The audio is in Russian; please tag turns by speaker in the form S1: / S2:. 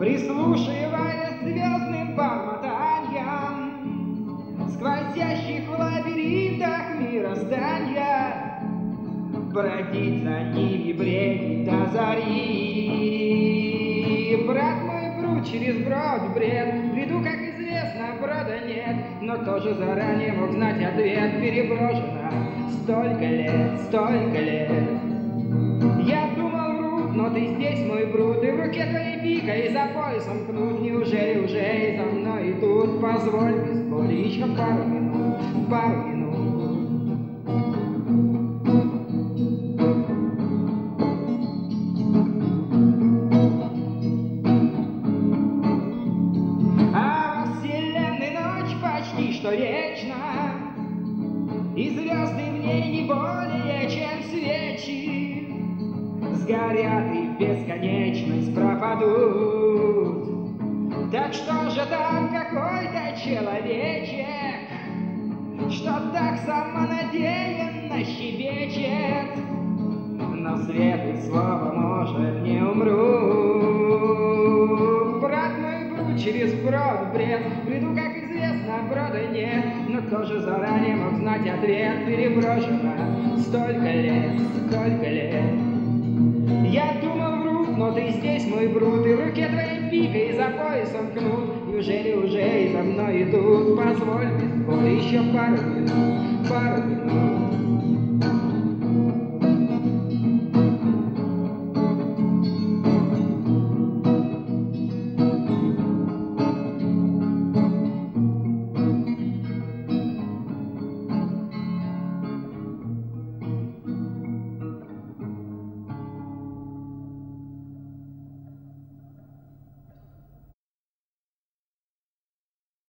S1: Прислушиваясь звездным бормотаниям Сквозящих в лабиринтах мироздания. Бродить за ними бредить до зари. Брат мой, брут через брод бред. Веду, как известно, брода нет. Но тоже заранее мог знать ответ. Переброшено столько лет, столько лет. Я думал, врут, но ты здесь, мой брут. И в руке твоей пика, и за поясом кнут Неужели уже и за мной идут? Позволь без боли еще пару минут, пару минут что вечна, И звезды в ней не более, чем свечи, Сгорят и в бесконечность пропадут. Так что же там какой-то человечек, Что так самонадеянно щебечет, Но свет и слово, может, не умру. Приду, как известно, брода нет, Но тоже заранее мог знать ответ, Переброшено столько лет, сколько лет. Я думал, врут, но ты здесь, мой брут, И в руке твоей пика, и за поясом кнут. Неужели уже и за мной идут? Позволь без боли еще пару минут, пару минут.